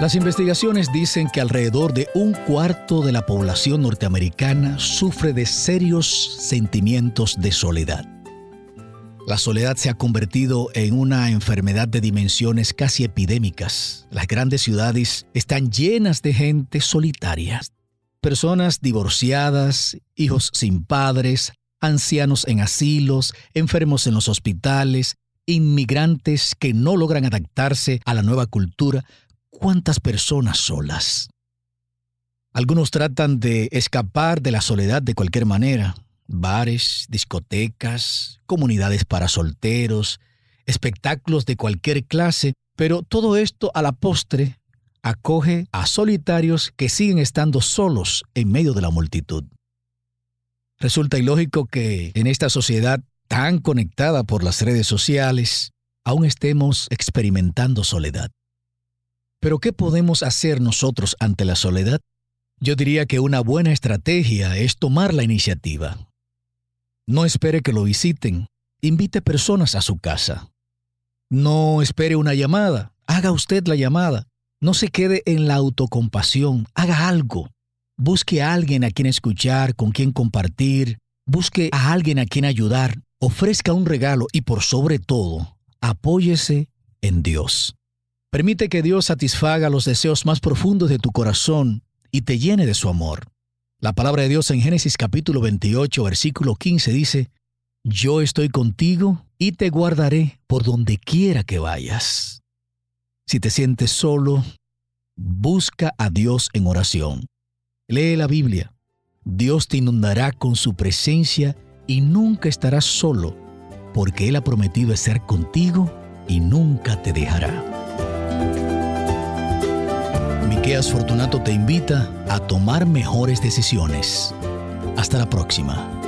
Las investigaciones dicen que alrededor de un cuarto de la población norteamericana sufre de serios sentimientos de soledad. La soledad se ha convertido en una enfermedad de dimensiones casi epidémicas. Las grandes ciudades están llenas de gente solitaria. Personas divorciadas, hijos sin padres, ancianos en asilos, enfermos en los hospitales, inmigrantes que no logran adaptarse a la nueva cultura, cuántas personas solas. Algunos tratan de escapar de la soledad de cualquier manera. Bares, discotecas, comunidades para solteros, espectáculos de cualquier clase, pero todo esto a la postre acoge a solitarios que siguen estando solos en medio de la multitud. Resulta ilógico que en esta sociedad tan conectada por las redes sociales, aún estemos experimentando soledad. Pero ¿qué podemos hacer nosotros ante la soledad? Yo diría que una buena estrategia es tomar la iniciativa. No espere que lo visiten, invite personas a su casa. No espere una llamada, haga usted la llamada. No se quede en la autocompasión, haga algo. Busque a alguien a quien escuchar, con quien compartir, busque a alguien a quien ayudar, ofrezca un regalo y por sobre todo, apóyese en Dios. Permite que Dios satisfaga los deseos más profundos de tu corazón y te llene de su amor. La palabra de Dios en Génesis capítulo 28, versículo 15 dice, Yo estoy contigo y te guardaré por donde quiera que vayas. Si te sientes solo, busca a Dios en oración. Lee la Biblia. Dios te inundará con su presencia y nunca estarás solo, porque Él ha prometido ser contigo y nunca te dejará. Miqueas Fortunato te invita a tomar mejores decisiones. Hasta la próxima.